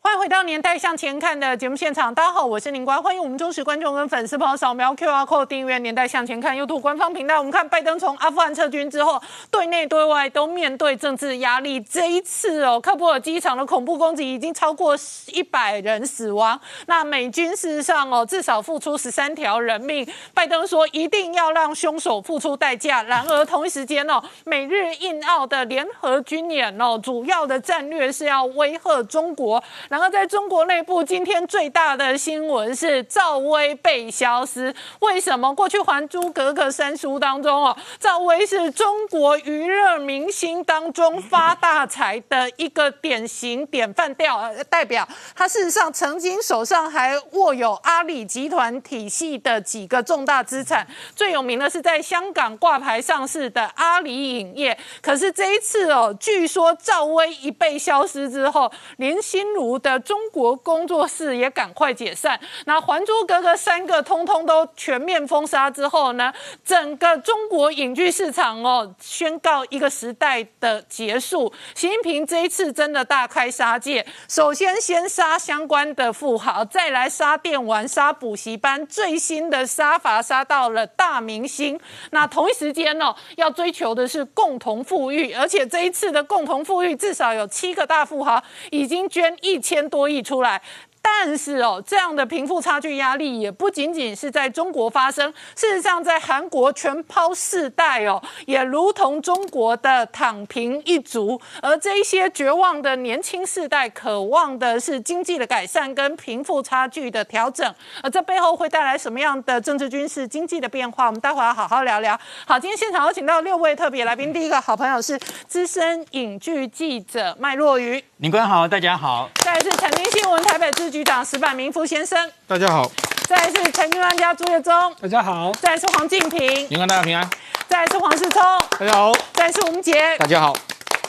欢迎回到《年代向前看》的节目现场，大家好，我是林官，欢迎我们忠实观众跟粉丝朋友扫描 QR code 订阅《年代向前看》YouTube 官方频道。我们看拜登从阿富汗撤军之后，对内对外都面对政治压力。这一次哦，喀布尔机场的恐怖攻击已经超过一百人死亡。那美军事实上哦，至少付出十三条人命。拜登说一定要让凶手付出代价。然而同一时间哦，美日印澳的联合军演哦，主要的战略是要威吓中国。然后在中国内部，今天最大的新闻是赵薇被消失。为什么？过去《还珠格格》三书当中哦，赵薇是中国娱乐明星当中发大财的一个典型典范调代表。她事实上曾经手上还握有阿里集团体系的几个重大资产，最有名的是在香港挂牌上市的阿里影业。可是这一次哦，据说赵薇一被消失之后，连心如的。中国工作室也赶快解散，那《还珠格格》三个通通都全面封杀之后呢，整个中国影剧市场哦宣告一个时代的结束。习近平这一次真的大开杀戒，首先先杀相关的富豪，再来杀电玩、杀补习班，最新的杀法杀到了大明星。那同一时间哦，要追求的是共同富裕，而且这一次的共同富裕至少有七个大富豪已经捐一千。多亿出来。但是哦，这样的贫富差距压力也不仅仅是在中国发生，事实上在韩国全抛世代哦，也如同中国的躺平一族。而这一些绝望的年轻世代，渴望的是经济的改善跟贫富差距的调整。而这背后会带来什么样的政治、军事、经济的变化？我们待会要好好聊聊。好，今天现场有请到六位特别来宾，第一个好朋友是资深影剧记者麦若愚，林官好，大家好。再来是财经新闻台北支局长石板明夫先生，大家好；再来是财经专家朱月忠，大家好；再来是黄敬平，林官大家平安；再来是黄世聪，大家好；再来是吴杰，大家好。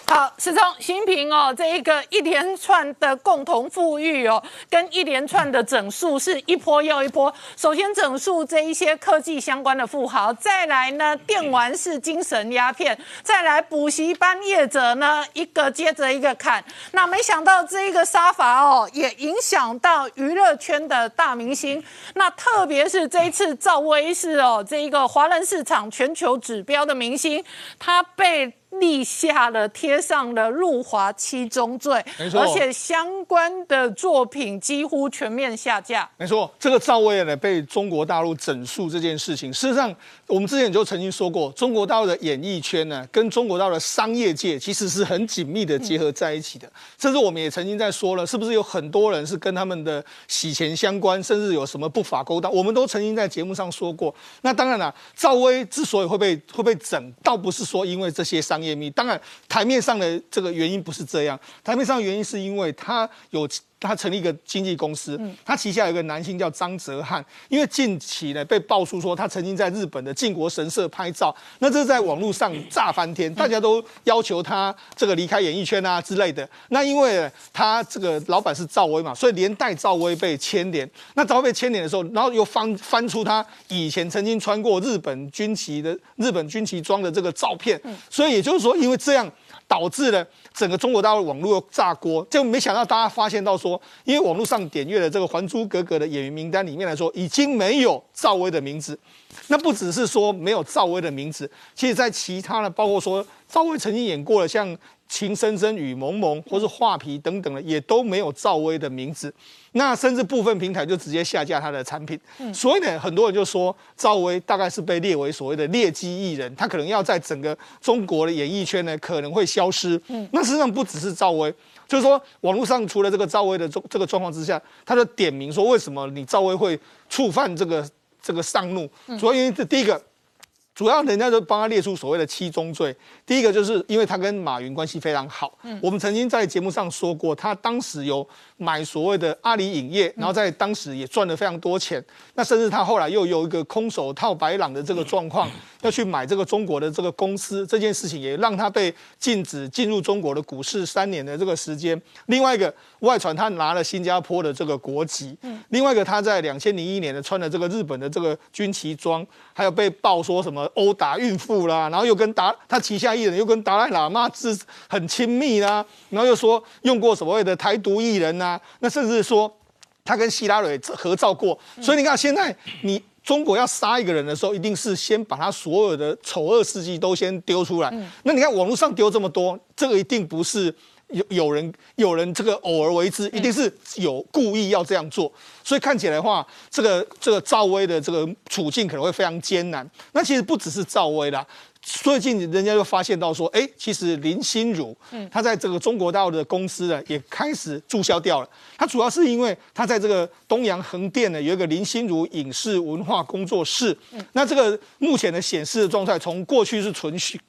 好，始终习近平哦，这一个一连串的共同富裕哦，跟一连串的整数是一波又一波。首先整数这一些科技相关的富豪，再来呢电玩是精神鸦片，再来补习班业者呢一个接着一个砍。那没想到这一个杀法哦，也影响到娱乐圈的大明星。那特别是这一次赵薇是哦，这一个华人市场全球指标的明星，他被。立下了贴上了入华七宗罪，没错，而且相关的作品几乎全面下架。没错，这个赵薇呢被中国大陆整肃这件事情，事实上我们之前就曾经说过，中国大陆的演艺圈呢跟中国大陆的商业界其实是很紧密的结合在一起的。甚至我们也曾经在说了，是不是有很多人是跟他们的洗钱相关，甚至有什么不法勾当，我们都曾经在节目上说过。那当然了，赵薇之所以会被会被整，倒不是说因为这些商当然台面上的这个原因不是这样，台面上原因是因为他有。他成立一个经纪公司，他旗下有一个男星叫张哲瀚，因为近期呢被爆出说他曾经在日本的靖国神社拍照，那这在网络上炸翻天，大家都要求他这个离开演艺圈啊之类的。那因为他这个老板是赵薇嘛，所以连带赵薇被牵连。那赵薇被牵连的时候，然后又翻翻出他以前曾经穿过日本军旗的日本军旗装的这个照片，所以也就是说，因为这样。导致了整个中国大陆网络炸锅，就没想到大家发现到说，因为网络上点阅的这个《还珠格格》的演员名单里面来说，已经没有赵薇的名字。那不只是说没有赵薇的名字，其实在其他的，包括说赵薇曾经演过的像《情深深雨蒙蒙》或是《画皮》等等的，也都没有赵薇的名字。那甚至部分平台就直接下架他的产品，所以呢，很多人就说赵薇大概是被列为所谓的劣迹艺人，他可能要在整个中国的演艺圈呢可能会消失。那实际上不只是赵薇，就是说网络上除了这个赵薇的这这个状况之下，他就点名说为什么你赵薇会触犯这个这个上怒，主要原因是第一个。主要人家就帮他列出所谓的七宗罪，第一个就是因为他跟马云关系非常好。嗯，我们曾经在节目上说过，他当时有买所谓的阿里影业，然后在当时也赚了非常多钱。那甚至他后来又有一个空手套白狼的这个状况，要去买这个中国的这个公司，这件事情也让他被禁止进入中国的股市三年的这个时间。另外一个外传他拿了新加坡的这个国籍。嗯，另外一个他在两千零一年的穿的这个日本的这个军旗装，还有被爆说什么。殴打孕妇啦，然后又跟达他旗下艺人又跟达赖喇嘛是很亲密啦，然后又说用过所谓的台独艺人呐，那甚至说他跟希拉蕊合照过，所以你看现在你中国要杀一个人的时候，一定是先把他所有的丑恶事迹都先丢出来。那你看网络上丢这么多，这个一定不是。有有人有人这个偶尔为之，一定是有故意要这样做，所以看起来的话，这个这个赵薇的这个处境可能会非常艰难。那其实不只是赵薇啦，最近人家就发现到说，哎，其实林心如，嗯，她在这个中国大陆的公司呢，也开始注销掉了。她主要是因为她在这个东阳横店呢，有一个林心如影视文化工作室。那这个目前的显示的状态，从过去是存续。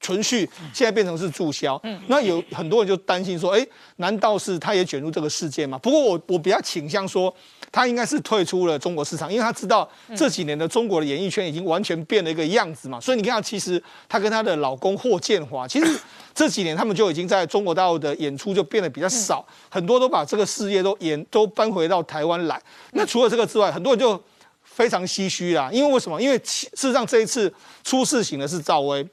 存续现在变成是注销，嗯，那有很多人就担心说，哎，难道是他也卷入这个事件吗？不过我我比较倾向说，他应该是退出了中国市场，因为他知道这几年的中国的演艺圈已经完全变了一个样子嘛。所以你看，其实她跟她的老公霍建华，其实 这几年他们就已经在中国大陆的演出就变得比较少，很多都把这个事业都演都搬回到台湾来。那除了这个之外，很多人就非常唏嘘啦，因为为什么？因为事实上这一次出事情的是赵薇。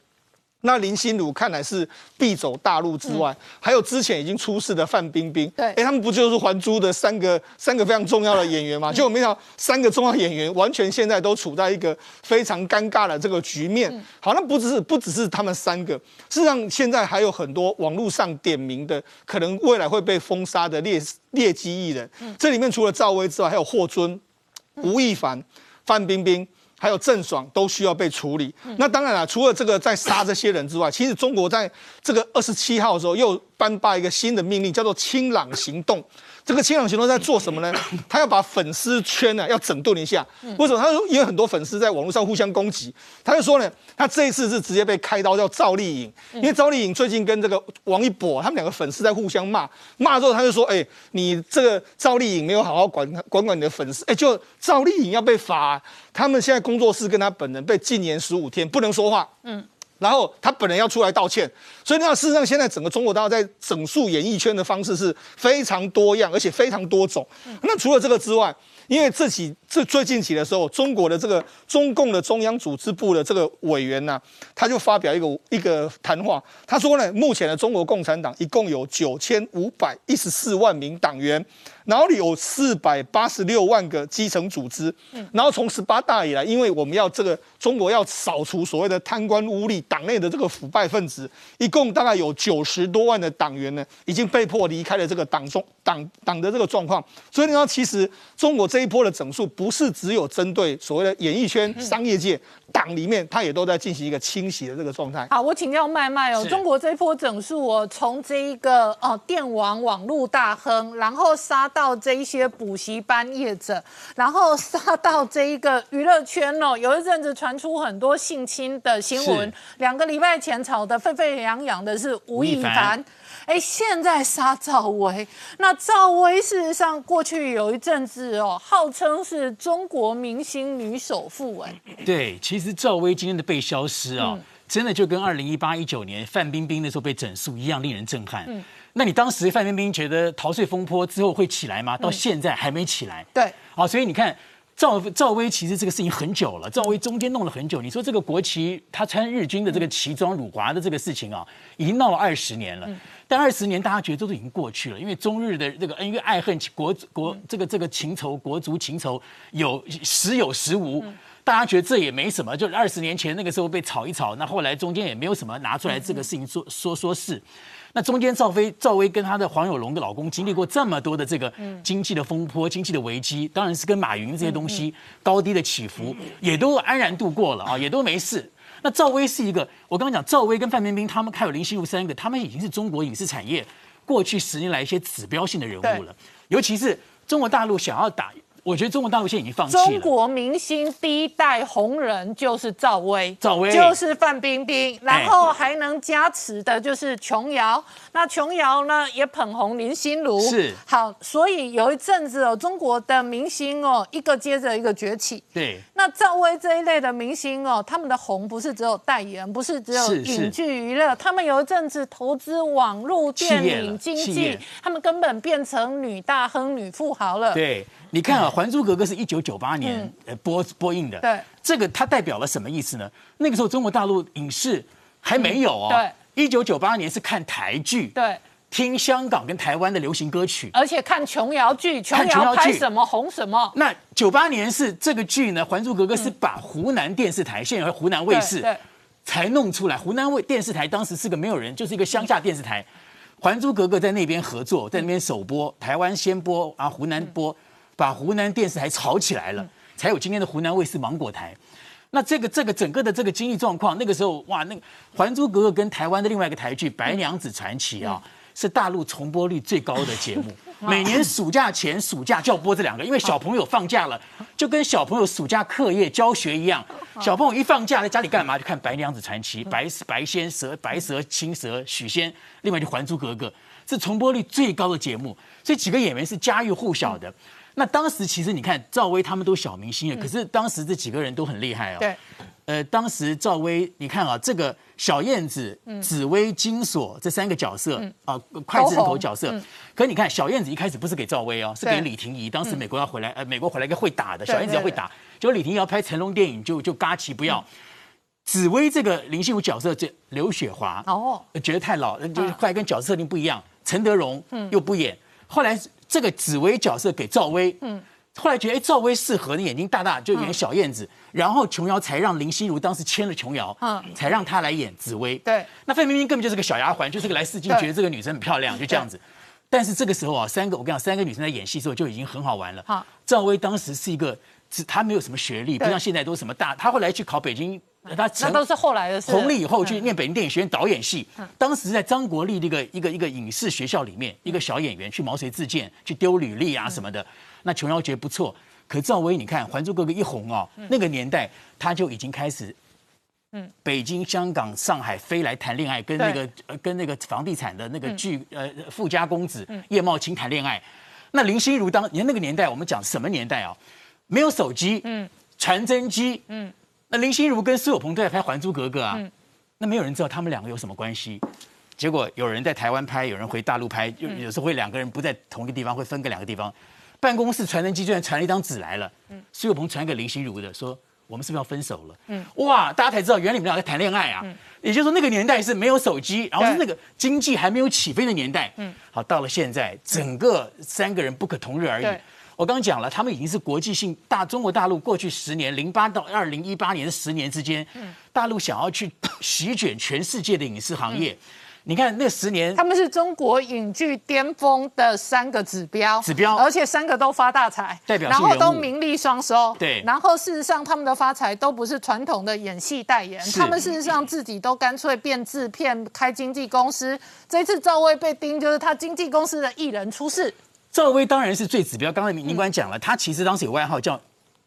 那林心如看来是必走大路之外，还有之前已经出事的范冰冰，对，哎，他们不就是《还珠》的三个三个非常重要的演员吗？结果没想到三个重要演员完全现在都处在一个非常尴尬的这个局面。好，那不只是不只是他们三个，事实上现在还有很多网络上点名的，可能未来会被封杀的劣劣迹艺人。这里面除了赵薇之外，还有霍尊、吴亦凡、范冰冰。还有郑爽都需要被处理。那当然了，除了这个在杀这些人之外，其实中国在这个二十七号的时候又颁发一个新的命令，叫做“清朗行动”。这个清朗行动在做什么呢？他要把粉丝圈呢要整顿一下。为什么？他说因为很多粉丝在网络上互相攻击，他就说呢，他这一次是直接被开刀叫赵丽颖，因为赵丽颖最近跟这个王一博他们两个粉丝在互相骂，骂之后他就说，哎，你这个赵丽颖没有好好管管管你的粉丝，哎，就赵丽颖要被罚，他们现在工作室跟他本人被禁言十五天，不能说话。嗯。然后他本人要出来道歉，所以那事实上现在整个中国大陆在整肃演艺圈的方式是非常多样，而且非常多种。那除了这个之外，因为这几这最近起的时候，中国的这个中共的中央组织部的这个委员呢，他就发表一个一个谈话，他说呢，目前的中国共产党一共有九千五百一十四万名党员。然后有四百八十六万个基层组织，然后从十八大以来，因为我们要这个中国要扫除所谓的贪官污吏、党内的这个腐败分子，一共大概有九十多万的党员呢，已经被迫离开了这个党中党党的这个状况。所以呢，其实中国这一波的整数不是只有针对所谓的演艺圈、商业界。党里面，它也都在进行一个清洗的这个状态。好，我请教麦麦哦，中国这一波整数哦，从这一个哦电网网络大亨，然后杀到这一些补习班业者，然后杀到这一个娱乐圈哦，有一阵子传出很多性侵的新闻，两个礼拜前炒得沸沸扬扬的是吴亦凡。哎，现在杀赵薇，那赵薇事实上过去有一阵子哦，号称是中国明星女首富哎。对，其实赵薇今天的被消失啊，真的就跟二零一八一九年范冰冰那时候被整肃一样，令人震撼。嗯，那你当时范冰冰觉得逃税风波之后会起来吗？到现在还没起来。对，好，所以你看赵赵薇其实这个事情很久了，赵薇中间弄了很久。你说这个国旗，她穿日军的这个旗装辱华的这个事情啊，已经闹了二十年了。但二十年，大家觉得都已经过去了，因为中日的这个恩怨爱恨、国国这个这个情仇、国足情仇有时有时无，大家觉得这也没什么。就是二十年前那个时候被炒一炒，那后来中间也没有什么拿出来这个事情说说说事。那中间赵飞赵薇跟她的黄有龙的老公经历过这么多的这个经济的风波、经济的危机，当然是跟马云这些东西高低的起伏，也都安然度过了啊，也都没事。那赵薇是一个，我刚刚讲赵薇跟范冰冰他们还有林心如三个，他们已经是中国影视产业过去十年来一些指标性的人物了，尤其是中国大陆想要打。我觉得中国大陆现在已经放弃了。中国明星第一代红人就是赵薇，赵薇就是范冰冰，然后还能加持的就是琼瑶。那琼瑶呢也捧红林心如。是好，所以有一阵子哦，中国的明星哦，一个接着一个崛起。对。那赵薇这一类的明星哦，他们的红不是只有代言，不是只有影剧娱乐，他们有一阵子投资网络电影经济，他们根本变成女大亨、女富豪了。对。你看啊，还珠格格》是一九九八年呃播播映的，对，这个它代表了什么意思呢？那个时候中国大陆影视还没有哦，对，一九九八年是看台剧，对，听香港跟台湾的流行歌曲，而且看琼瑶剧，琼瑶拍什么红什么。那九八年是这个剧呢，《还珠格格》是把湖南电视台，现在湖南卫视，才弄出来。湖南卫电视台当时是个没有人，就是一个乡下电视台。《还珠格格》在那边合作，在那边首播，台湾先播啊，湖南播，把湖南电视台炒起来了，才有今天的湖南卫视芒果台。那这个这个整个的这个经济状况，那个时候哇，那个《还珠格格》跟台湾的另外一个台剧《白娘子传奇》啊，是大陆重播率最高的节目。每年暑假前、暑假就要播这两个，因为小朋友放假了，就跟小朋友暑假课业教学一样。小朋友一放假在家里干嘛？就看《白娘子传奇》、白白仙蛇、白蛇、青蛇、许仙，另外就《还珠格格》，是重播率最高的节目。这几个演员是家喻户晓的。那当时其实你看赵薇他们都小明星了，可是当时这几个人都很厉害哦。对。呃，当时赵薇，你看啊，这个小燕子、紫薇、金锁这三个角色啊，脍炙人头角色。可你看，小燕子一开始不是给赵薇哦，是给李婷宜。当时美国要回来，呃，美国回来一个会打的小燕子要会打，结果李婷宜要拍成龙电影，就就嘎奇不要。紫薇这个林心如角色，这刘雪华哦，觉得太老，就后来跟角色设定不一样。陈德容又不演，后来这个紫薇角色给赵薇。嗯。后来觉得哎，赵薇适合，你眼睛大大就演小燕子，然后琼瑶才让林心如当时签了琼瑶，嗯，才让她来演紫薇。对，那范冰冰根本就是个小丫鬟，就是个来试镜，觉得这个女生很漂亮，就这样子。但是这个时候啊，三个我跟你讲，三个女生在演戏的时候就已经很好玩了。好，赵薇当时是一个，她没有什么学历，不像现在都是什么大，她后来去考北京，她那都是后来的事。红利以后去念北京电影学院导演系，当时在张国立那个一个一个影视学校里面，一个小演员去毛遂自荐，去丢履历啊什么的。那琼瑶觉得不错。可赵薇，你看《还珠格格》一红哦，那个年代他就已经开始，嗯，北京、香港、上海飞来谈恋爱，跟那个呃跟那个房地产的那个巨呃富家公子叶茂青谈恋爱。那林心如当，你看那个年代，我们讲什么年代啊？没有手机，嗯，传真机，嗯，那林心如跟苏有朋都在拍《还珠格格》啊，那没有人知道他们两个有什么关系。结果有人在台湾拍，有人回大陆拍，就有时候会两个人不在同一个地方，会分隔两个地方。办公室传真机居然传了一张纸来了，苏有朋传给林心如的，说我们是不是要分手了？嗯，哇，大家才知道原来你们俩在谈恋爱啊！也就是说那个年代是没有手机，然后是那个经济还没有起飞的年代。嗯，好，到了现在，整个三个人不可同日而语。我刚刚讲了，他们已经是国际性大中国大陆过去十年零八到二零一八年的十年之间，大陆想要去 席卷全世界的影视行业。你看那十年，他们是中国影剧巅峰的三个指标，指标，而且三个都发大财，代表然后都名利双收，对。然后事实上，他们的发财都不是传统的演戏代言，他们事实上自己都干脆变制片，开经纪公司。这次赵薇被盯，就是他经纪公司的艺人出事。赵薇当然是最指标，刚才民官讲了，她其实当时有外号叫。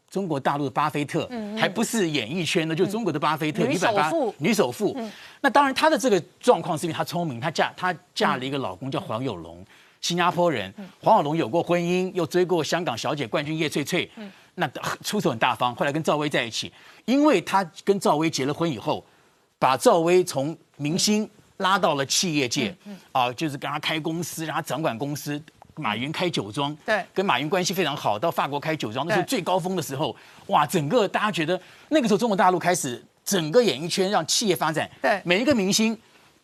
中国大陆的巴菲特，还不是演艺圈的，就中国的巴菲特，女首富，女首富。那当然，她的这个状况是因为她聪明，她嫁她嫁了一个老公叫黄有龙，新加坡人。黄有龙有过婚姻，又追过香港小姐冠军叶翠翠，那出手很大方。后来跟赵薇在一起，因为她跟赵薇结了婚以后，把赵薇从明星拉到了企业界，啊，就是跟她开公司，让她掌管公司。马云开酒庄，对，跟马云关系非常好。到法国开酒庄，那是最高峰的时候。哇，整个大家觉得那个时候中国大陆开始整个演艺圈让企业发展。对，每一个明星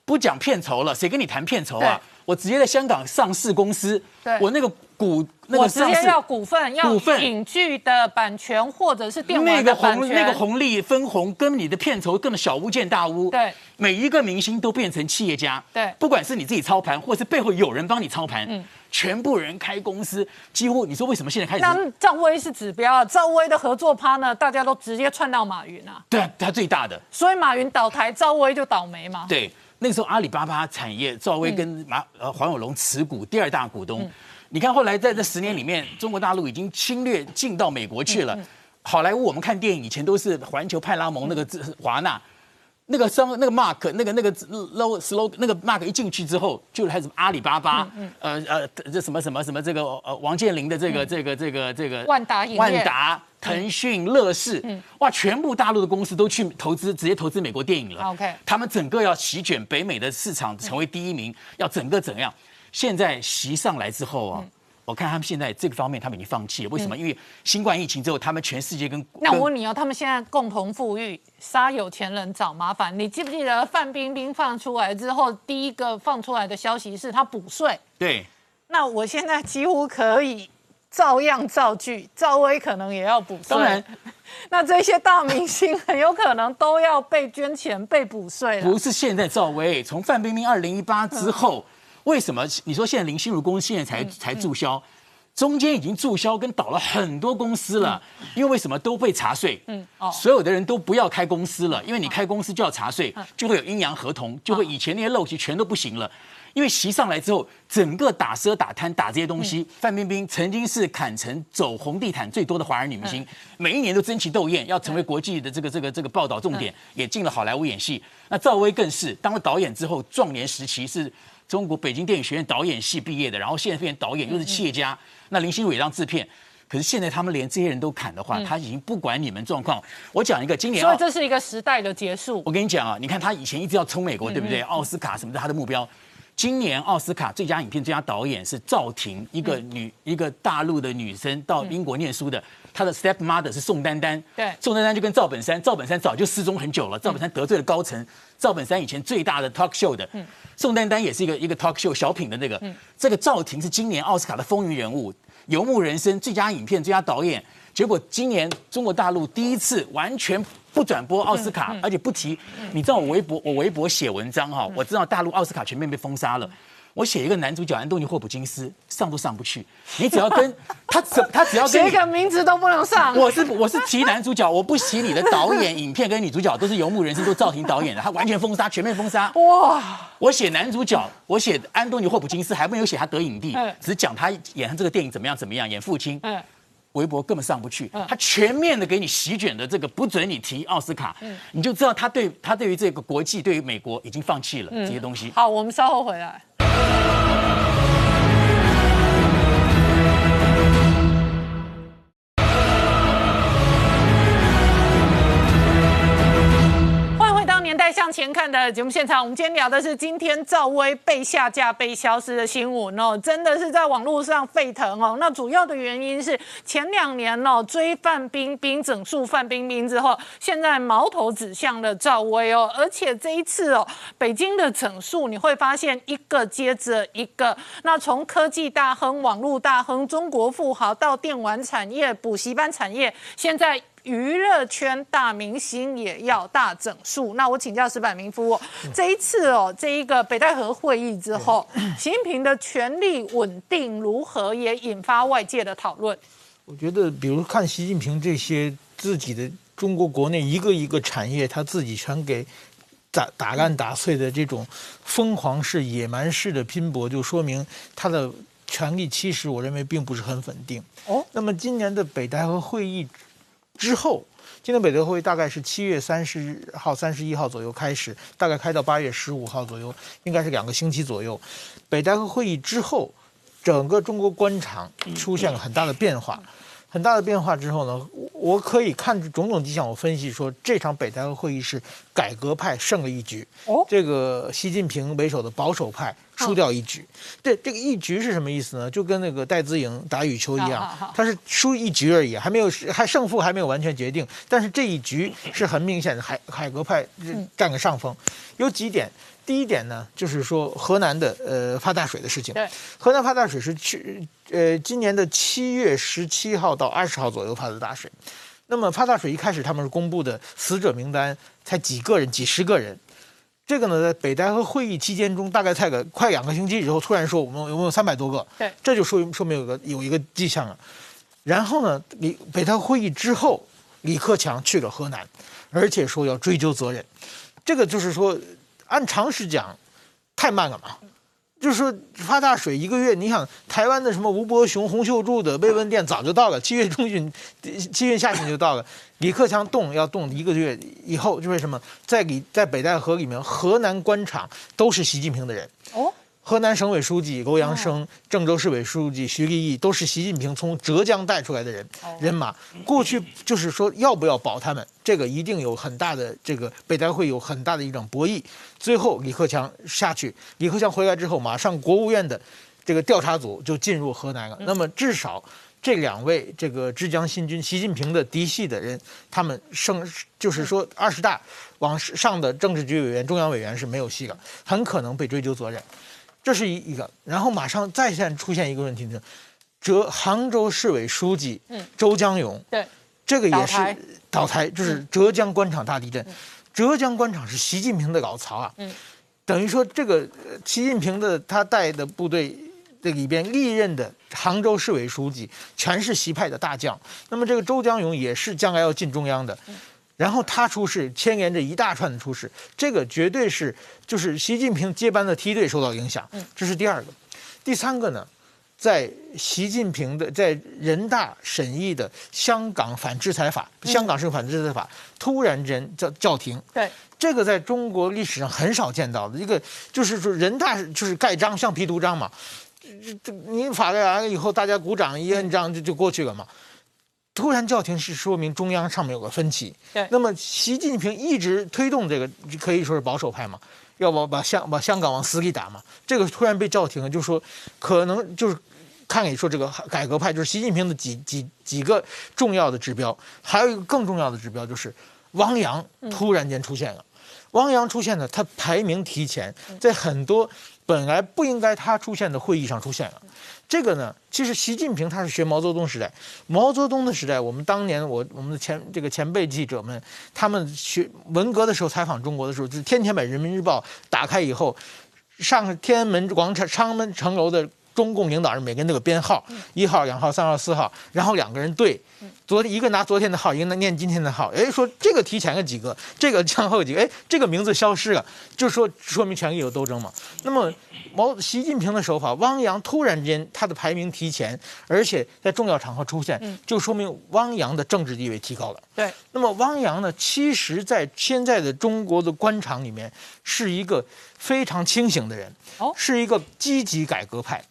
不讲片酬了，谁跟你谈片酬啊？我直接在香港上市公司，我那个股那个上市要股份，要股份影剧的版权或者是电那个红那个红利分红跟你的片酬根本小巫见大巫。对，每一个明星都变成企业家。对，不管是你自己操盘，或是背后有人帮你操盘。嗯。全部人开公司，几乎你说为什么现在开始？那赵薇是指标啊，赵薇的合作趴呢，大家都直接串到马云啊。对啊，他最大的。所以马云倒台，赵薇就倒霉嘛。对，那个时候阿里巴巴产业，赵薇跟马呃黄有龙持股第二大股东。你看后来在这十年里面，中国大陆已经侵略进到美国去了。好莱坞我们看电影以前都是环球派拉蒙那个华纳。那个商那个 mark 那个那个 low slow 那个 mark 一进去之后，就开始阿里巴巴，嗯呃呃，这什么什么什么这个呃王健林的这个这个这个这个万达影万达、腾讯、乐视，哇，全部大陆的公司都去投资，直接投资美国电影了。OK，他们整个要席卷北美的市场，成为第一名，要整个怎样？现在席上来之后啊，我看他们现在这个方面他们已经放弃了。为什么？因为新冠疫情之后，他们全世界跟那我问你哦，他们现在共同富裕，杀有钱人找麻烦。你记不记得范冰冰放出来之后，第一个放出来的消息是她补税？对。那我现在几乎可以照样造句，赵薇可能也要补税。当然，那这些大明星很有可能都要被捐钱、被补税不是现在赵薇，从范冰冰二零一八之后，为什么？你说现在林心如公司现在才才注销？中间已经注销跟倒了很多公司了，因为为什么？都被查税？嗯，哦，所有的人都不要开公司了，因为你开公司就要查税，就会有阴阳合同，就会以前那些陋习全都不行了。因为习上来之后，整个打奢打贪打这些东西，范冰冰曾经是坎城走红地毯最多的华人女明星，每一年都争奇斗艳，要成为国际的这个这个这个报道重点，也进了好莱坞演戏。那赵薇更是当了导演之后，壮年时期是中国北京电影学院导演系毕业的，然后现在变导演，又是企业家。那林心如也当制片，可是现在他们连这些人都砍的话，他已经不管你们状况。我讲一个，今年所以这是一个时代的结束。我跟你讲啊，你看他以前一直要冲美国，对不对？奥斯卡什么的，他的目标。今年奥斯卡最佳影片、最佳导演是赵婷，一个女、一个大陆的女生，到英国念书的。她的 step mother 是宋丹丹，对，宋丹丹就跟赵本山，赵本山早就失踪很久了。赵本山得罪了高层，赵本山以前最大的 talk show 的，宋丹丹也是一个一个 talk show 小品的那个。这个赵婷是今年奥斯卡的风云人物，游牧人生最佳影片、最佳导演。结果今年中国大陆第一次完全。不转播奥斯卡，而且不提。你知道我微博，我微博写文章哈，我知道大陆奥斯卡全面被封杀了。我写一个男主角安东尼霍普金斯上都上不去。你只要跟 他，他只要写一个名字都不能上。我是我是提男主角，我不提你的导演、影片跟女主角都是游牧人生，都赵婷导演的，他完全封杀，全面封杀。哇！我写男主角，我写安东尼霍普金斯还没有写他得影帝，只讲他演他这个电影怎么样怎么样，演父亲。嗯。微博根本上不去，他全面的给你席卷的这个不准你提奥斯卡，你就知道他对他对于这个国际对于美国已经放弃了这些东西。好，我们稍后回来。年代向前看的节目现场，我们今天聊的是今天赵薇被下架、被消失的新闻哦，真的是在网络上沸腾哦。那主要的原因是前两年哦追范冰冰、整肃范冰冰之后，现在矛头指向了赵薇哦。而且这一次哦，北京的整肃你会发现一个接着一个，那从科技大亨、网络大亨、中国富豪到电玩产业、补习班产业，现在。娱乐圈大明星也要大整数。那我请教石柏明夫，这一次哦，这一个北戴河会议之后，习近平的权力稳定如何，也引发外界的讨论。我觉得，比如看习近平这些自己的中国国内一个一个产业，他自己全给打打烂打碎的这种疯狂式、野蛮式的拼搏，就说明他的权力其实我认为并不是很稳定。哦，那么今年的北戴河会议。之后，今年北德会大概是七月三十号、三十一号左右开始，大概开到八月十五号左右，应该是两个星期左右。北戴河会议之后，整个中国官场出现了很大的变化。很大的变化之后呢，我可以看种种迹象，我分析说这场北戴河会议是改革派胜了一局，哦，这个习近平为首的保守派输掉一局。这这个一局是什么意思呢？就跟那个戴资颖打羽球一样，他是输一局而已，还没有还胜负还没有完全决定。但是这一局是很明显的，海海格派占个上风。有几点。第一点呢，就是说河南的呃发大水的事情。对，河南发大水是去呃今年的七月十七号到二十号左右发的大水。那么发大水一开始他们是公布的死者名单才几个人，几十个人。这个呢，在北戴河会议期间中，大概才个快两个星期以后，突然说我们有没有三百多个？对，这就说说明有个有一个迹象了。然后呢，李北戴河会议之后，李克强去了河南，而且说要追究责任。这个就是说。按常识讲，太慢了嘛。就是说发大水一个月，你想台湾的什么吴伯雄、洪秀柱的慰问电早就到了，七月中旬、七月下旬就到了。李克强动要动一个月以后，就为什么在李在北戴河里面，河南官场都是习近平的人。哦。河南省委书记欧阳生、郑州市委书记徐立毅都是习近平从浙江带出来的人人马。过去就是说要不要保他们，这个一定有很大的这个北戴会有很大的一种博弈。最后李克强下去，李克强回来之后，马上国务院的这个调查组就进入河南了。那么至少这两位这个浙江新军习近平的嫡系的人，他们升就是说二十大往上的政治局委员、中央委员是没有戏了，很可能被追究责任。这是一一个，然后马上再现出现一个问题呢，浙杭州市委书记周江勇，对，这个也是倒台，就是浙江官场大地震。浙江官场是习近平的老巢啊，等于说这个呃习近平的他带的部队这里边历任的杭州市委书记全是习派的大将，那么这个周江勇也是将来要进中央的。然后他出事，牵连着一大串的出事，这个绝对是就是习近平接班的梯队受到影响，这是第二个。第三个呢，在习近平的在人大审议的香港反制裁法，香港是反制裁法，突然间叫叫停，对，这个在中国历史上很少见到的一个，就是说人大就是盖章橡皮图章嘛，这这你法律完了以后，大家鼓掌一摁章就就过去了嘛。突然叫停是说明中央上面有个分歧。对那么习近平一直推动这个，可以说是保守派嘛，要不把香把香港往死里打嘛。这个突然被叫停了，就说可能就是看你说这个改革派，就是习近平的几几几个重要的指标，还有一个更重要的指标就是汪洋突然间出现了。汪洋出现呢，他排名提前，在很多本来不应该他出现的会议上出现了。这个呢，其实习近平他是学毛泽东时代，毛泽东的时代，我们当年我我们的前这个前辈记者们，他们学文革的时候采访中国的时候，就天天把《人民日报》打开以后，上天安门广场、昌门城楼的中共领导人每个人都有编号，一号、两号、三号、四号，然后两个人对，昨天一个拿昨天的号，一个念今天的号，哎，说这个提前了几个，这个降后几个，哎，这个名字消失了，就说说明权力有斗争嘛。那么毛习近平的手法，汪洋突然间他的排名提前，而且在重要场合出现，就说明汪洋的政治地位提高了。对，那么汪洋呢，其实在现在的中国的官场里面是一个非常清醒的人，哦。是一个积极改革派。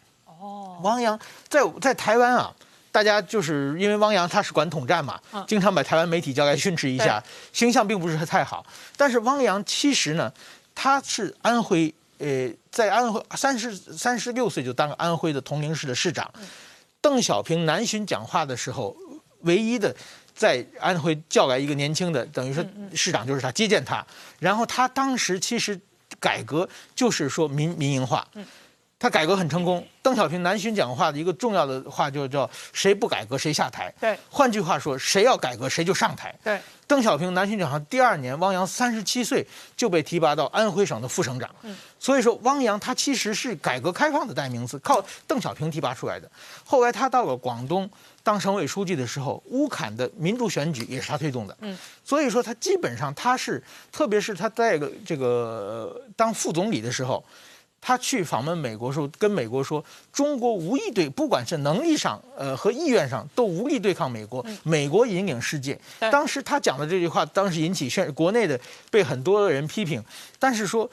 哦，汪洋在在台湾啊，大家就是因为汪洋他是管统战嘛，嗯经常把台湾媒体叫来训斥一下，形象并不是太好。但是汪洋其实呢，他是安徽，呃，在安徽三十三十六岁就当了安徽的铜陵市的市长。邓小平南巡讲话的时候，唯一的在安徽叫来一个年轻的，等于说市长就是他接见他，然后他当时其实改革就是说民民营化。他改革很成功。邓小平南巡讲话的一个重要的话就叫“谁不改革谁下台”。对换句话说，谁要改革谁就上台。对，邓小平南巡讲话第二年，汪洋三十七岁就被提拔到安徽省的副省长。嗯所以说，汪洋他其实是改革开放的代名词，靠邓小平提拔出来的。后来他到了广东当省委书记的时候，乌坎的民主选举也是他推动的。嗯，所以说他基本上他是，特别是他在这个呃当副总理的时候。他去访问美国时候，跟美国说，中国无意对，不管是能力上，呃和意愿上，都无力对抗美国。美国引领世界。当时他讲的这句话，当时引起现国内的被很多人批评，但是说。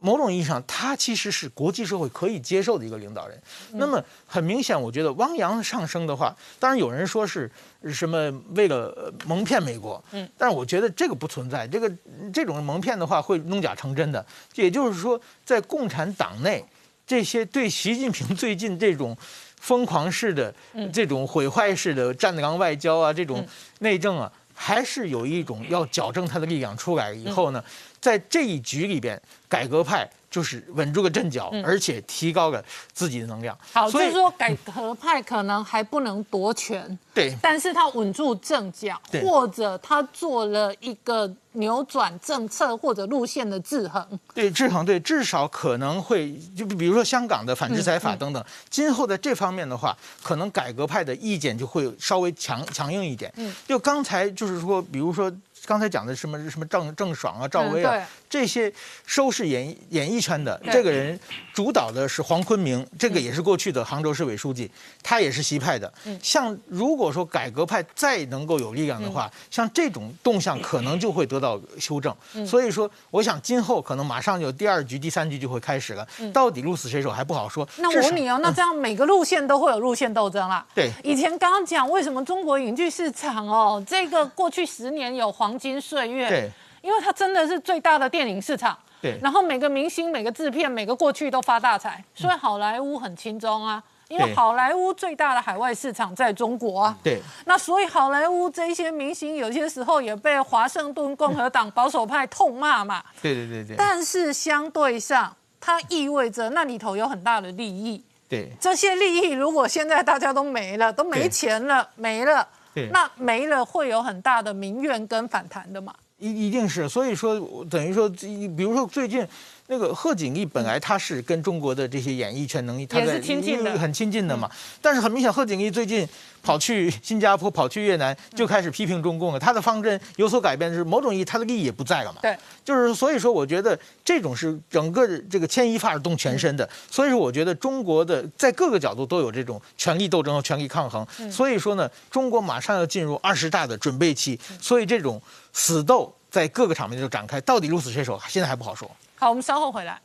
某种意义上，他其实是国际社会可以接受的一个领导人。那么很明显，我觉得汪洋上升的话，当然有人说是什么为了呃蒙骗美国，嗯，但是我觉得这个不存在，这个这种蒙骗的话会弄假成真的。也就是说，在共产党内，这些对习近平最近这种疯狂式的、这种毁坏式的站岗外交啊，这种内政啊，还是有一种要矫正他的力量出来以后呢，在这一局里边，改革派就是稳住个阵脚，而且提高了自己的能量。好，所以是说改革派可能还不能夺权，对但是他稳住阵脚，或者他做了一个扭转政策或者路线的制衡。对，制衡对，至少可能会就比如说香港的反制裁嗯法等等，今后在这方面的话，可能改革派的意见就会稍微强强硬一点。嗯，就刚才就是说，比如说刚才讲的什么什么郑郑爽啊、赵薇啊，这些收视演艺演艺圈的对。这个人主导的是黄坤明，这个也是过去的杭州市委书记，他也是习派的。嗯。像如果说改革派再能够有力量的话，像这种动向可能就会得到修正。嗯。所以说，我想今后可能马上有第二局、第三局就会开始了，到底鹿死谁手还不好说。嗯那我问你哦，那这样每个路线都会有路线斗争啦。对。以前刚刚讲为什么中国影剧市场哦，这个过去十年有黄金岁月，对，因为它真的是最大的电影市场。对然后每个明星、每个制片、每个过去都发大财，所以好莱坞很轻松啊。因为好莱坞最大的海外市场在中国啊，对那所以好莱坞这些明星有些时候也被华盛顿共和党保守派痛骂嘛。对对对对但是相对上，它意味着那里头有很大的利益。对这些利益如果现在大家都没了，都没对钱了，没了对，那没了会有很大的民怨跟反弹的嘛。一一定是，所以说等于说，比如说最近那个贺锦丽本来他是跟中国的这些演艺圈能力，他也是在亲近的嗯很亲近的嘛。但是很明显，贺锦丽最近跑去新加坡、跑去越南，就开始批评中共了。他的方针有所改变，是某种意义他的利益也不在了嘛。对，就是所以说，我觉得这种是整个这个牵一发而动全身的。所以说，我觉得中国的在各个角度都有这种权力斗争和权力抗衡。所以说呢，中国马上要进入二十大的准备期，所以这种死斗在各个场面就展开，到底鹿死谁手，现在还不好说。好，我们稍后回来。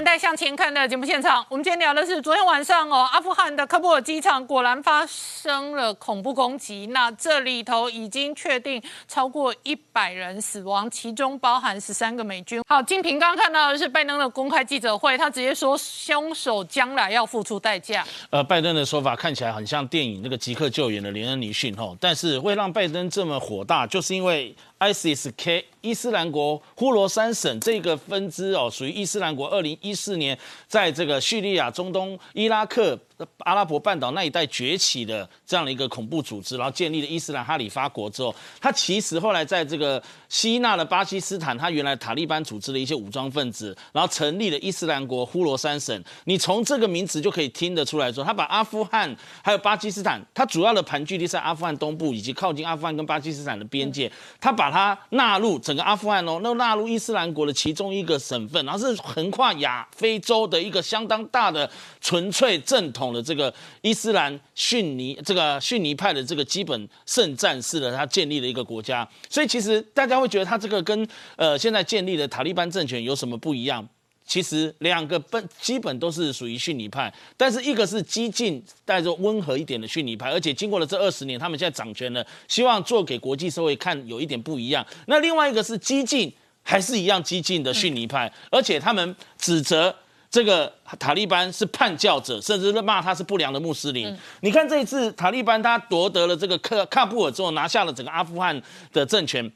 年代向前看》的节目现场。我们今天聊的是昨天晚上哦，阿富汗的喀布尔机场果然发生了恐怖攻击。那这里头已经确定超过一百人死亡，其中包含十三个美军。好，金平刚刚看到的是拜登的公开记者会，他直接说凶手将来要付出代价。呃，拜登的说法看起来很像电影那个《即刻救援》的连恩尼逊吼，但是会让拜登这么火大，就是因为 ISIS-K 伊斯兰国呼罗珊省这个分支哦，属于伊斯兰国，二零一四年在这个叙利亚、中东、伊拉克、阿拉伯半岛那一带崛起的这样的一个恐怖组织，然后建立了伊斯兰哈里发国之后，他其实后来在这个吸纳了巴基斯坦，他原来塔利班组织的一些武装分子，然后成立了伊斯兰国呼罗珊省。你从这个名词就可以听得出来说，他把阿富汗还有巴基斯坦，它主要的盘踞地在阿富汗东部以及靠近阿富汗跟巴基斯坦的边界，他把它纳入整个阿富汗哦，那纳入伊斯兰国的其中一个省份，然后是横跨亚非洲的一个相当大的纯粹正统的这个伊斯兰逊尼这个逊尼派的这个基本圣战士的他建立的一个国家，所以其实大家会觉得他这个跟呃现在建立的塔利班政权有什么不一样？其实两个本基本都是属于逊尼派，但是一个是激进带着温和一点的逊尼派，而且经过了这二十年，他们现在掌权了，希望做给国际社会看有一点不一样。那另外一个是激进，还是一样激进的逊尼派，而且他们指责。这个塔利班是叛教者，甚至是骂他是不良的穆斯林。你看这一次塔利班他夺得了这个喀喀布尔之后，拿下了整个阿富汗的政权。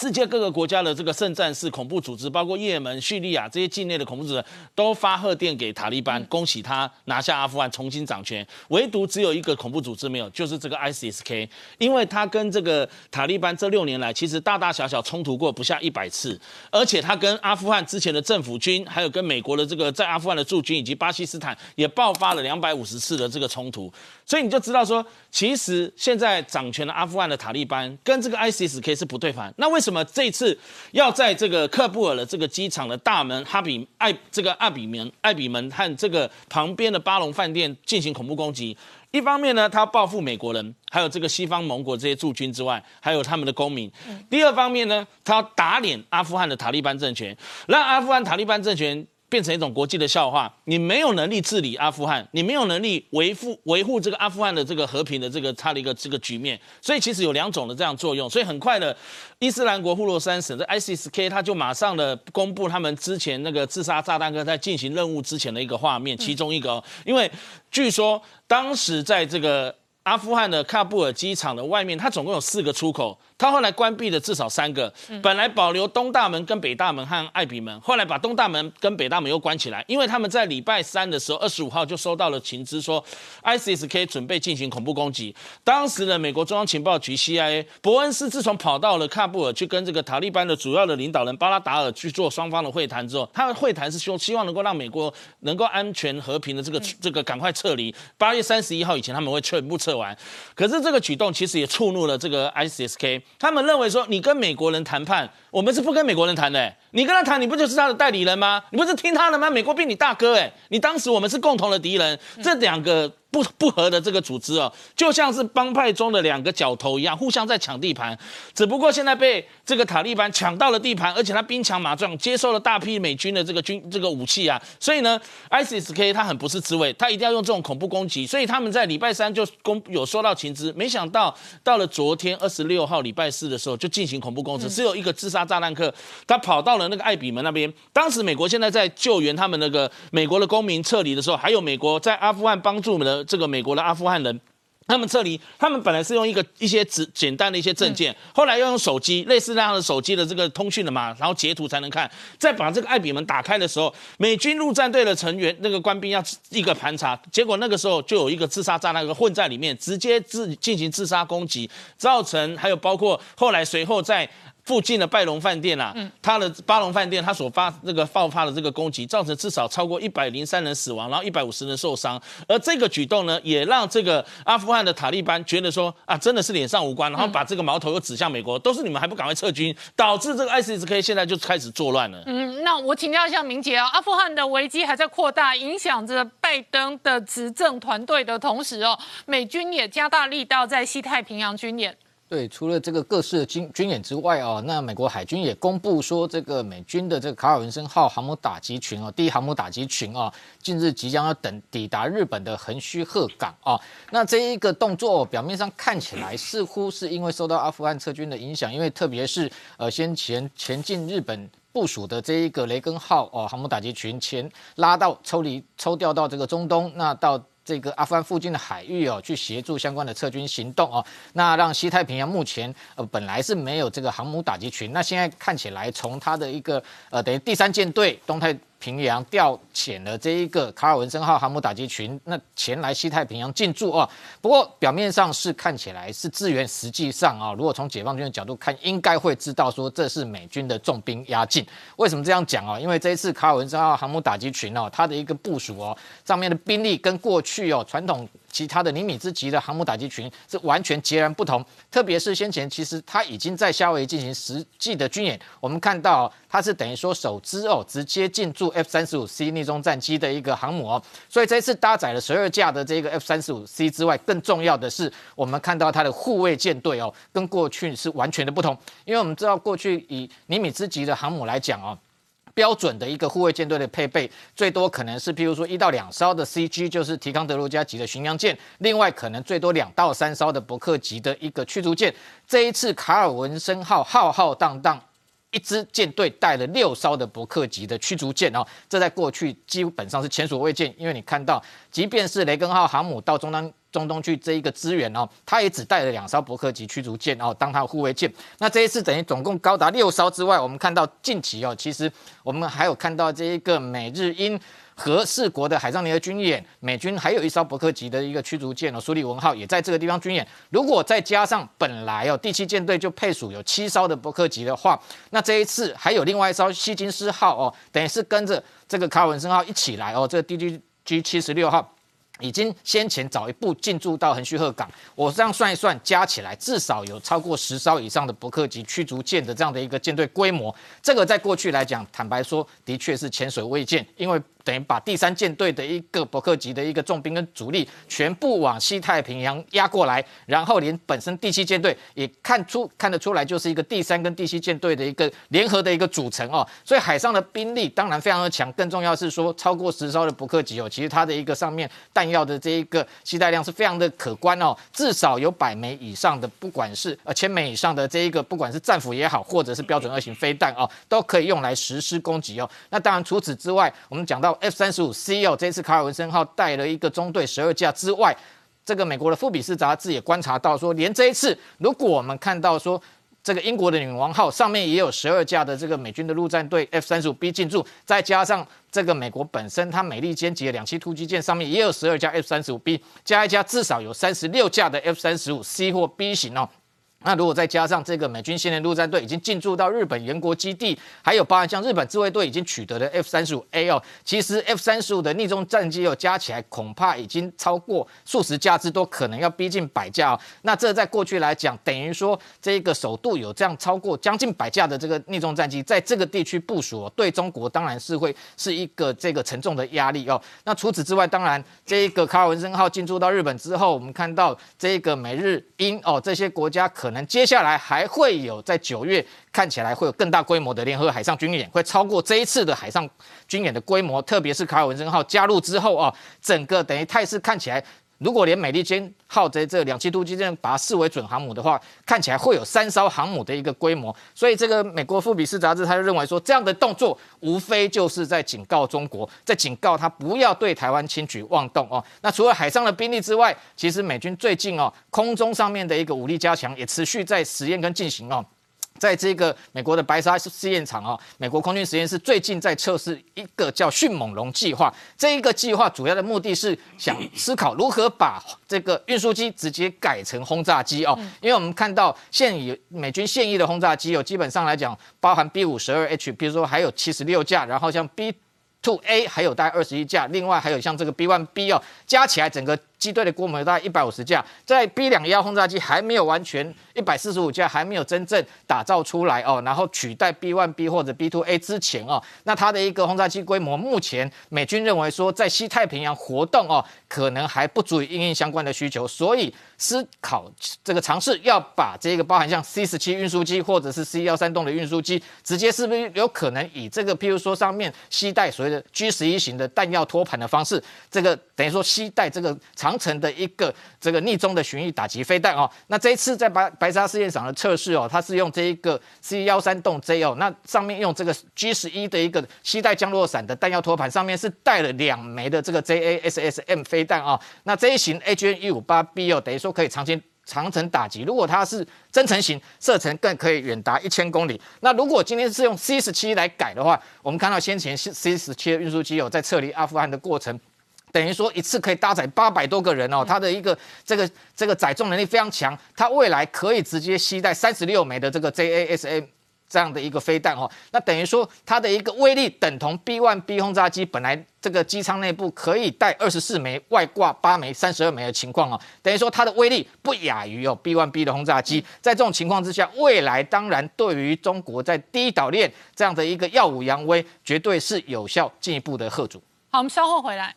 世界各个国家的这个圣战士恐怖组织，包括也门、叙利亚这些境内的恐怖组织，都发贺电给塔利班，恭喜他拿下阿富汗，重新掌权。唯独只有一个恐怖组织没有，就是这个 ISIS-K，因为他跟这个塔利班这六年来，其实大大小小冲突过不下一百次，而且他跟阿富汗之前的政府军，还有跟美国的这个在阿富汗的驻军，以及巴基斯坦也爆发了两百五十次的这个冲突，所以你就知道说，其实现在掌权的阿富汗的塔利班跟这个 ISIS-K 是不对盘。那为什么这次要在这个喀布尔的这个机场的大门哈比艾这个艾比门艾比门和这个旁边的巴隆饭店进行恐怖攻击？一方面呢，他要报复美国人，还有这个西方盟国这些驻军之外，还有他们的公民；第二方面呢，他要打脸阿富汗的塔利班政权，让阿富汗塔利班政权变成一种国际的笑话。你没有能力治理阿富汗，你没有能力维护维护这个阿富汗的这个和平的这个它的一个这个局面，所以其实有两种的这样作用。所以很快的，伊斯兰国呼罗珊省这 ISIS-K 他就马上的公布他们之前那个自杀炸弹客在进行任务之前的一个画面，其中一个、哦，因为据说当时在这个。阿富汗的喀布尔机场的外面，它总共有四个出口，它后来关闭了至少三个。本来保留东大门跟北大门和艾比门，后来把东大门跟北大门又关起来，因为他们在礼拜三的时候，二十五号就收到了情资，说 ISIS-K 准备进行恐怖攻击。当时的美国中央情报局 CIA 伯恩斯自从跑到了喀布尔去跟这个塔利班的主要的领导人巴拉达尔去做双方的会谈之后，他的会谈是希希望能够让美国能够安全和平的这个这个赶快撤离。八月三十一号以前他们会全部撤完。可是这个举动其实也触怒了这个 ISIS-K，他们认为说你跟美国人谈判，我们是不跟美国人谈的、你跟他谈，你不就是他的代理人吗？你不是听他的吗？美国比你大哥、欸，哎，你当时我们是共同的敌人，这两个。不不和的这个组织哦，就像是帮派中的两个角头一样，互相在抢地盘。只不过现在被这个塔利班抢到了地盘，而且他兵强马壮，接受了大批美军的这个军这个武器啊，所以呢，ISIS-K 他很不是滋味，他一定要用这种恐怖攻击。所以他们在礼拜三就公有收到情资，没想到到了昨天二十六号礼拜四的时候就进行恐怖攻击，只有一个自杀炸弹客，他跑到了那个艾比门那边。当时美国现在在救援他们那个美国的公民撤离的时候，还有美国在阿富汗帮助我们的这个美国的阿富汗人。他们撤离，他们本来是用一个一些纸简单的一些证件，后来要用手机，类似那样的手机的这个通讯的嘛，然后截图才能看。再把这个艾比门打开的时候，美军陆战队的成员那个官兵要一个盘查，结果那个时候就有一个自杀炸弹混在里面，直接自进行自杀攻击，造成还有包括后来随后在。附近的拜龙饭店啊，他的巴龙饭店，他所发这个爆发的这个攻击，造成至少超过一百零三人死亡，然后一百五十人受伤。而这个举动呢，也让这个阿富汗的塔利班觉得说啊，真的是脸上无关，然后把这个矛头又指向美国，都是你们还不赶快撤军，导致这个 ISIS-K 现在就开始作乱了。嗯，那我请教一下明杰啊，阿富汗的危机还在扩大，影响着拜登的执政团队的同时哦，美军也加大力道在西太平洋军演。对，除了这个各式的军军演之外啊，那美国海军也公布说，这个美军的这个卡尔文森号航母打击群啊，第一航母打击群啊，近日即将要等抵达日本的横须贺港啊。那这一个动作表面上看起来似乎是因为受到阿富汗撤军的影响，因为特别是呃先前前进日本部署的这一个雷根号哦航母打击群前拉到抽离抽调到这个中东，那到。这个阿富汗附近的海域哦，去协助相关的撤军行动哦，那让西太平洋目前呃本来是没有这个航母打击群，那现在看起来从它的一个呃等于第三舰队东太。平洋调遣了这一个卡尔文森号航母打击群，那前来西太平洋进驻啊。不过表面上是看起来是支援，实际上啊，如果从解放军的角度看，应该会知道说这是美军的重兵压境。为什么这样讲啊？因为这一次卡尔文森号航母打击群哦，它的一个部署哦，上面的兵力跟过去哦传统。其他的尼米兹级的航母打击群是完全截然不同，特别是先前其实它已经在夏威夷进行实际的军演，我们看到它是等于说首支哦直接进驻 F 三十五 C 逆中战机的一个航母哦，所以这次搭载了十二架的这个 F 三十五 C 之外，更重要的是我们看到它的护卫舰队哦，跟过去是完全的不同，因为我们知道过去以尼米兹级的航母来讲哦。标准的一个护卫舰队的配备，最多可能是譬如说一到两艘的 CG，就是提康德罗加级的巡洋舰，另外可能最多两到三艘的伯克级的一个驱逐舰。这一次卡尔文森号浩浩荡荡。一支舰队带了六艘的伯克级的驱逐舰哦，这在过去基本上是前所未见。因为你看到，即便是雷根号航母到中东中东去这一个支援哦，它也只带了两艘伯克级驱逐舰哦，当它的护卫舰。那这一次等于总共高达六艘之外，我们看到近期哦，其实我们还有看到这一个美日英。和四国的海上联合军演，美军还有一艘伯克级的一个驱逐舰哦，苏利文号也在这个地方军演。如果再加上本来哦第七舰队就配属有七艘的伯克级的话，那这一次还有另外一艘希金斯号哦，等于是跟着这个卡文森号一起来哦，这个第 G 七十六号。已经先前早一步进驻到横须贺港，我这样算一算，加起来至少有超过十艘以上的伯克级驱逐舰的这样的一个舰队规模。这个在过去来讲，坦白说，的确是前所未见，因为等于把第三舰队的一个伯克级的一个重兵跟主力全部往西太平洋压过来，然后连本身第七舰队也看出看得出来，就是一个第三跟第七舰队的一个联合的一个组成哦。所以海上的兵力当然非常的强，更重要是说超过十艘的伯克级哦，其实它的一个上面弹。药的这一个携带量是非常的可观哦，至少有百枚以上的，不管是呃千枚以上的这一个，不管是战斧也好，或者是标准二型飞弹哦，都可以用来实施攻击哦。那当然除此之外，我们讲到 F 三十五 C 哦，这次卡尔文森号带了一个中队十二架之外，这个美国的富比斯杂志也观察到说，连这一次，如果我们看到说。这个英国的女王号上面也有十二架的这个美军的陆战队 F 三十五 B 进驻，再加上这个美国本身它美利坚级的两栖突击舰上面也有十二架 F 三十五 B，加一加至少有三十六架的 F 三十五 C 或 B 型哦。那如果再加上这个美军现任陆战队已经进驻到日本原国基地，还有包含像日本自卫队已经取得的 F 三十五 A 哦，其实 F 三十五的逆中战机哦加起来恐怕已经超过数十架之多，可能要逼近百架哦。那这在过去来讲，等于说这个首度有这样超过将近百架的这个逆中战机在这个地区部署、哦，对中国当然是会是一个这个沉重的压力哦。那除此之外，当然这一个卡尔文森号进驻到日本之后，我们看到这个美日英哦这些国家可可能接下来还会有在九月看起来会有更大规模的联合海上军演，会超过这一次的海上军演的规模，特别是卡尔文森号加入之后啊，整个等于态势看起来。如果连美利坚号在这两栖突击舰把它视为准航母的话，看起来会有三艘航母的一个规模。所以这个美国富比士杂志他就认为说，这样的动作无非就是在警告中国，在警告他不要对台湾轻举妄动哦。那除了海上的兵力之外，其实美军最近哦空中上面的一个武力加强也持续在实验跟进行哦。在这个美国的白沙试验场啊，美国空军实验室最近在测试一个叫迅猛龙计划。这一个计划主要的目的是想思考如何把这个运输机直接改成轰炸机哦。因为我们看到现已美军现役的轰炸机有基本上来讲，包含 B 五十二 H，比如说还有七十六架，然后像 B two A 还有大概二十一架，另外还有像这个 B one B 哦，加起来整个。机队的规模大概一百五十架，在 B 两幺轰炸机还没有完全一百四十五架还没有真正打造出来哦，然后取代 B one B 或者 B two A 之前哦，那它的一个轰炸机规模，目前美军认为说在西太平洋活动哦，可能还不足以应应相关的需求，所以思考这个尝试要把这个包含像 C 十七运输机或者是 C 幺三栋的运输机，直接是不是有可能以这个譬如说上面携带所谓的 G 十一型的弹药托盘的方式，这个等于说携带这个长。长城的一个这个逆中的巡弋打击飞弹哦，那这一次在白白沙试验场的测试哦，它是用这一个 C 幺三洞 J 哦，那上面用这个 G 十一的一个携带降落伞的弹药托盘，上面是带了两枚的这个 JASSM 飞弹啊，那这一型 AGN 一五八 B 哦，等于说可以长期长程打击，如果它是增程型，射程更可以远达一千公里。那如果今天是用 C 十七来改的话，我们看到先前 C 十七的运输机有在撤离阿富汗的过程。等于说一次可以搭载八百多个人哦，它的一个这个这个载重能力非常强，它未来可以直接携带三十六枚的这个 JASM 这样的一个飞弹哦，那等于说它的一个威力等同 B1B 轰炸机本来这个机舱内部可以带二十四枚，外挂八枚，三十二枚的情况哦，等于说它的威力不亚于哦 B one B 的轰炸机，在这种情况之下，未来当然对于中国在第一岛链这样的一个耀武扬威，绝对是有效进一步的贺阻。好，我们稍后回来。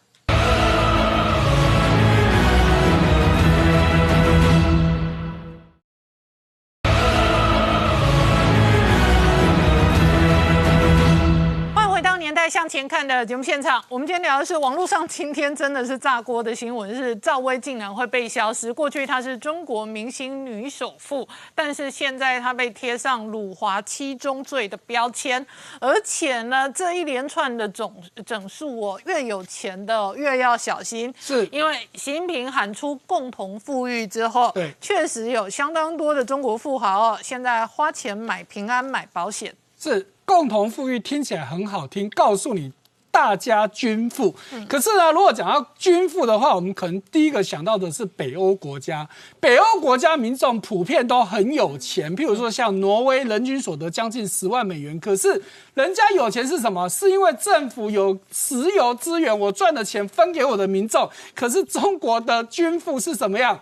向前看的节目现场，我们今天聊的是网络上今天真的是炸锅的新闻，是赵薇竟然会被消失。过去她是中国明星女首富，但是现在她被贴上辱华七宗罪的标签，而且呢，这一连串的总整数哦，越有钱的越要小心，是因为习近平喊出共同富裕之后，对，确实有相当多的中国富豪哦，现在花钱买平安、买保险，是。共同富裕听起来很好听，告诉你大家均富。可是呢，如果讲到均富的话，我们可能第一个想到的是北欧国家。北欧国家民众普遍都很有钱，譬如说像挪威，人均所得将近十万美元。可是人家有钱是什么？是因为政府有石油资源，我赚的钱分给我的民众。可是中国的均富是什么样？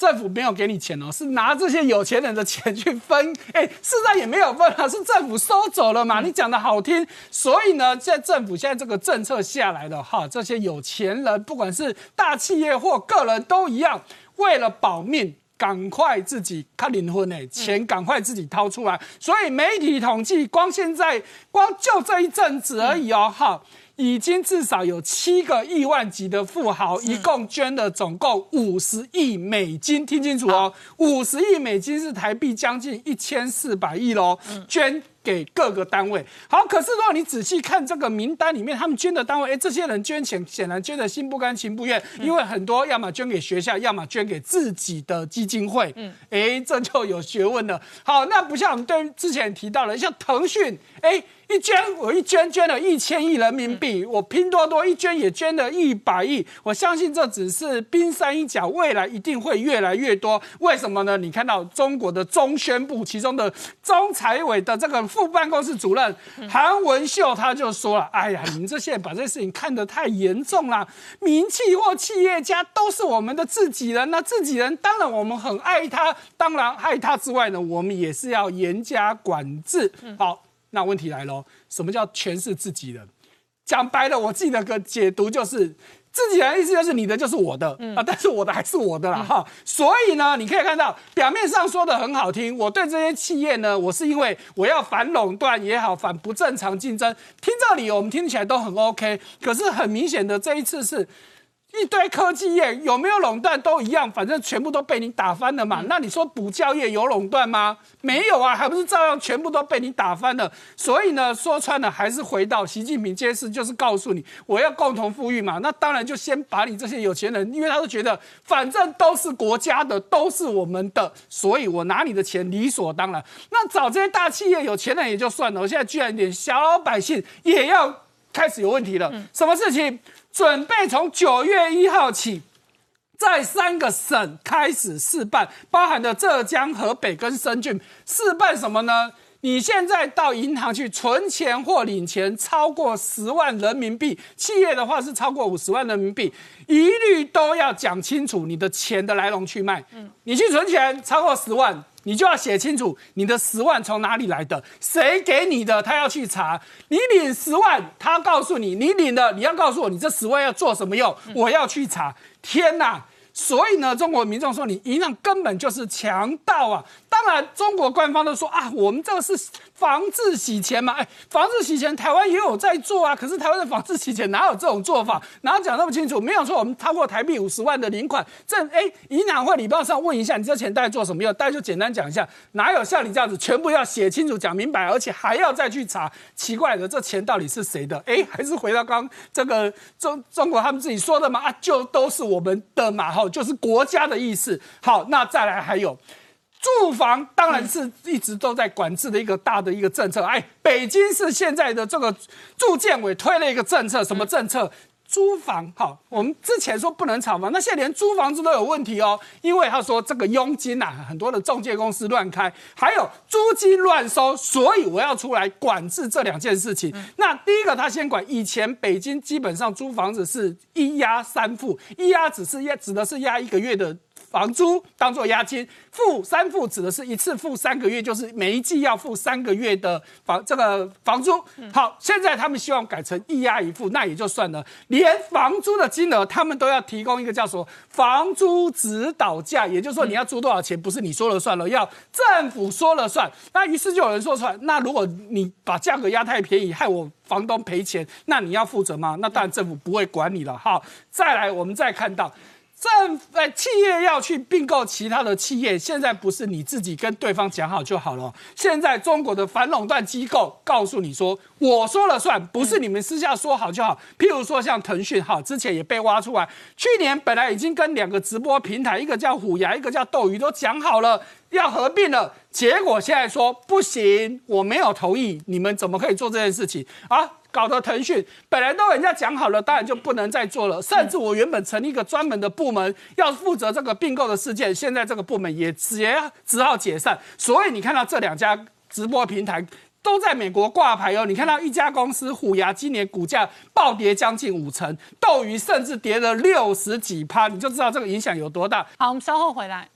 政府没有给你钱哦，是拿这些有钱人的钱去分，哎，实在也没有分啊，是政府收走了嘛？你讲的好听，所以呢，在政府现在这个政策下来的哈，这些有钱人，不管是大企业或个人都一样，为了保命，赶快自己看灵魂哎，钱赶快自己掏出来。所以媒体统计，光现在光就这一阵子而已哦，哈。已经至少有七个亿万级的富豪，一共捐了总共五十亿美金，听清楚哦，五十亿美金是台币将近一千四百亿喽，捐给各个单位。好，可是如果你仔细看这个名单里面，他们捐的单位，哎，这些人捐钱显然捐的心不甘情不愿，因为很多要么捐给学校，要么捐给自己的基金会。嗯，哎，这就有学问了。好，那不像我们对之前提到的，像腾讯，哎。一捐我一捐捐了一千亿人民币，我拼多多一捐也捐了一百亿。我相信这只是冰山一角，未来一定会越来越多。为什么呢？你看到中国的中宣部其中的中财委的这个副办公室主任韩文秀他就说了：“哎呀，你们这些人把这事情看得太严重了，民企或企业家都是我们的自己人，那自己人当然我们很爱他，当然爱他之外呢，我们也是要严加管制。好，那问题来喽，什么叫全是自己人？讲白了，我自己的个解读就是。自己人的意思就是你的就是我的、啊，但是我的还是我的啦哈。所以呢，你可以看到表面上说的很好听，我对这些企业呢，我是因为我要反垄断也好，反不正常竞争，听这里我们听起来都很 OK。可是很明显的这一次是。一堆科技业有没有垄断都一样，反正全部都被你打翻了嘛。那你说补教业有垄断吗？没有啊，还不是照样全部都被你打翻了。所以呢，说穿了还是回到习近平这件事，就是告诉你我要共同富裕嘛。那当然就先把你这些有钱人，因为他都觉得反正都是国家的，都是我们的，所以我拿你的钱理所当然。那找这些大企业有钱人也就算了，我现在居然连小老百姓也要开始有问题了。什么事情？准备从九月一号起，在三个省开始试办，包含的浙江、河北跟深圳试办什么呢？你现在到银行去存钱或领钱超过十万人民币，企业的话是超过五十万人民币，一律都要讲清楚你的钱的来龙去脉。嗯，你去存钱超过十万，你就要写清楚你的十万从哪里来的，谁给你的，他要去查。你领十万，他告诉你，你领了，你要告诉我你这十万要做什么用，我要去查。天哪！所以呢，中国民众说你银行根本就是强盗啊！当然，中国官方都说啊，我们这个是防治洗钱嘛。哎，防治洗钱，台湾也有在做啊。可是台湾的防治洗钱哪有这种做法？哪有讲那么清楚？没有说我们超过台币五十万的领款，这哎，银行会礼貌上问一下，你这钱大概做什么用？大家就简单讲一下，哪有像你这样子全部要写清楚、讲明白，而且还要再去查？奇怪的，这钱到底是谁的？哎，还是回到刚这个中中国他们自己说的嘛？啊，就都是我们的嘛，哈，就是国家的意思。好，那再来还有。住房当然是一直都在管制的一个大的一个政策。哎，北京市现在的这个住建委推了一个政策，什么政策？租房。好，我们之前说不能炒房，那现在连租房子都有问题哦，因为他说这个佣金呐，很多的中介公司乱开，还有租金乱收，所以我要出来管制这两件事情。那第一个，他先管，以前北京基本上租房子是一押三付，一押只是押指的是押一个月的。房租当做押金，付三付指的是一次付三个月，就是每一季要付三个月的房这个房租。好，现在他们希望改成一押一付，那也就算了，连房租的金额他们都要提供一个叫做房租指导价，也就是说你要租多少钱，不是你说了算了，要政府说了算。那于是就有人说出来，那如果你把价格压太便宜，害我房东赔钱，那你要负责吗？那当然政府不会管你了。好，再来我们再看到。政呃企业要去并购其他的企业，现在不是你自己跟对方讲好就好了。现在中国的反垄断机构告诉你说，我说了算，不是你们私下说好就好。譬如说像腾讯，哈，之前也被挖出来，去年本来已经跟两个直播平台，一个叫虎牙，一个叫斗鱼，都讲好了要合并了，结果现在说不行，我没有同意，你们怎么可以做这件事情啊？搞得腾讯本来都人家讲好了，当然就不能再做了。甚至我原本成立一个专门的部门，要负责这个并购的事件，现在这个部门也也只好解散。所以你看到这两家直播平台都在美国挂牌哦。你看到一家公司虎牙今年股价暴跌将近五成，斗鱼甚至跌了六十几趴，你就知道这个影响有多大。好，我们稍后回来。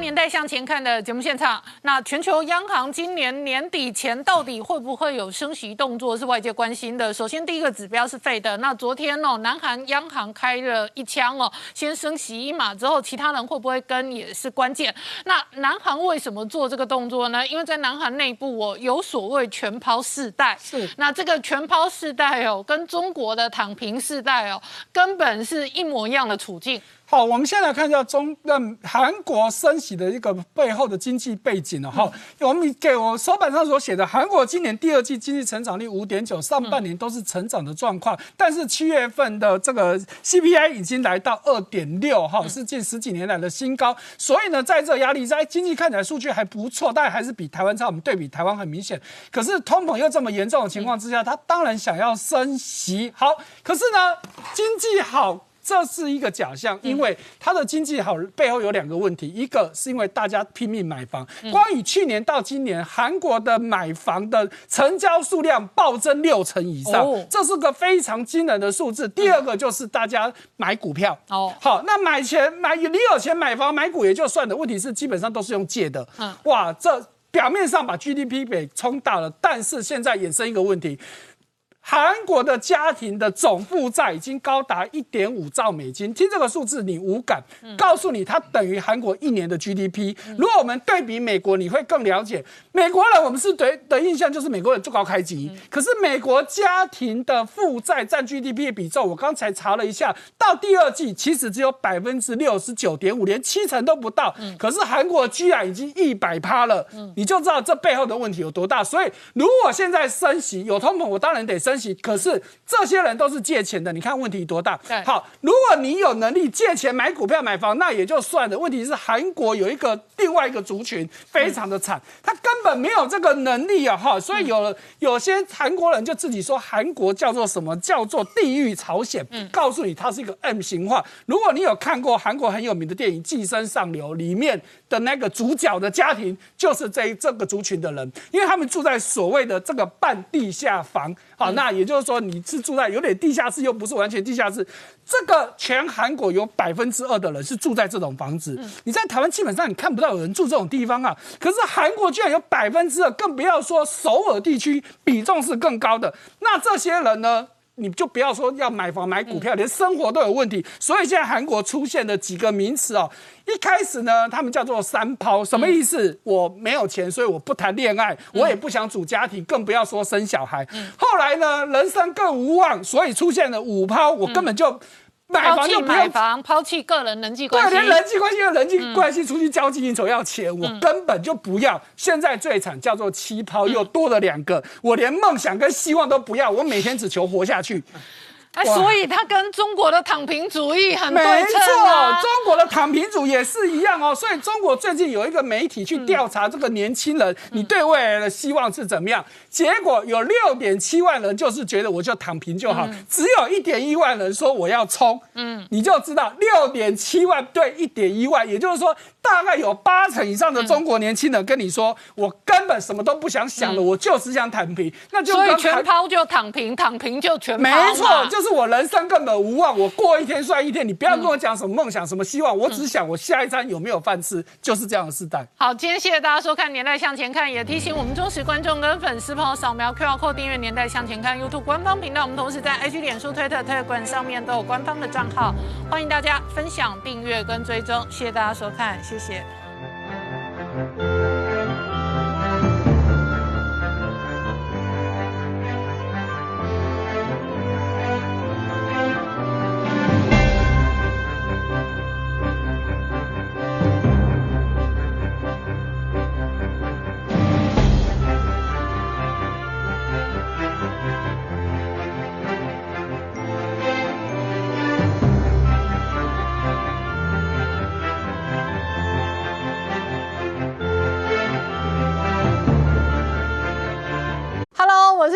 年代向前看的节目现场。那全球央行今年年底前到底会不会有升息动作，是外界关心的。首先，第一个指标是费的。那昨天哦，南韩央行开了一枪哦，先升息一码之后，其他人会不会跟也是关键。那南韩为什么做这个动作呢？因为在南韩内部哦，有所谓全抛世代。是。那这个全抛世代哦，跟中国的躺平世代哦，根本是一模一样的处境。好，我们先来看一下中那韩国升息的一个背后的经济背景了哈。我们给我手板上所写的，韩国今年第二季经济成长率五点九，上半年都是成长的状况，但是七月份的这个 CPI 已经来到二点六哈，是近十几年来的新高。所以呢，在这压力在经济看起来数据还不错，但还是比台湾差。我们对比台湾很明显，可是通膨又这么严重的情况之下，他当然想要升息。好，可是呢，经济好。这是一个假象，因为它的经济好背后有两个问题，一个是因为大家拼命买房，光以去年到今年，韩国的买房的成交数量暴增六成以上，这是个非常惊人的数字。第二个就是大家买股票，哦，好，那买钱买你有钱买房买股也就算了，问题是基本上都是用借的，嗯，哇，这表面上把 GDP 给冲大了，但是现在衍生一个问题。韩国的家庭的总负债已经高达一点五兆美金，听这个数字你无感，告诉你它等于韩国一年的 GDP。如果我们对比美国，你会更了解。美国人我们是对的印象就是美国人最高开机，可是美国家庭的负债占 GDP 的比重，我刚才查了一下，到第二季其实只有百分之六十九点五，连七成都不到。可是韩国居然已经一百趴了，你就知道这背后的问题有多大。所以如果现在升息有通膨，我当然得升。可是这些人都是借钱的，你看问题多大？好，如果你有能力借钱买股票买房，那也就算了。问题是韩国有一个另外一个族群非常的惨，他根本没有这个能力啊！哈，所以有有些韩国人就自己说韩国叫做什么叫做地狱朝鲜，告诉你它是一个 M 型化。如果你有看过韩国很有名的电影《寄生上流》里面的那个主角的家庭，就是这这个族群的人，因为他们住在所谓的这个半地下房。好，那也就是说，你是住在有点地下室，又不是完全地下室。这个全韩国有百分之二的人是住在这种房子。你在台湾基本上你看不到有人住这种地方啊。可是韩国居然有百分之二，更不要说首尔地区比重是更高的。那这些人呢？你就不要说要买房买股票，连生活都有问题。所以现在韩国出现的几个名词哦，一开始呢，他们叫做三抛，什么意思？我没有钱，所以我不谈恋爱，我也不想组家庭，更不要说生小孩。后来呢，人生更无望，所以出现了五抛，我根本就。买房就买房，抛弃个人人际关系，对，连人际关系的人际关系出去交际应酬要钱，我根本就不要。现在最惨叫做七抛，又多了两个，我连梦想跟希望都不要，我每天只求活下去。哎，所以它跟中国的躺平主义很对称啊。中国的躺平主也是一样哦。所以中国最近有一个媒体去调查这个年轻人，你对未来的希望是怎么样？结果有六点七万人就是觉得我就躺平就好，只有一点一万人说我要冲。嗯，你就知道六点七万对一点一万，也就是说。大概有八成以上的中国年轻人跟你说，我根本什么都不想想了，我就是想躺平。那就所以全抛就躺平，躺平就全抛。没错，就是我人生根本无望，我过一天算一天。你不要跟我讲什么梦想、什么希望，我只想我下一餐有没有饭吃，就是这样的时代。好，今天谢谢大家收看《年代向前看》，也提醒我们忠实观众跟粉丝朋友扫描 QR Code 订阅《年代向前看》YouTube 官方频道。我们同时在 IG、脸书、推特、推管上面都有官方的账号，欢迎大家分享、订阅跟追踪。谢谢大家收看，谢谢。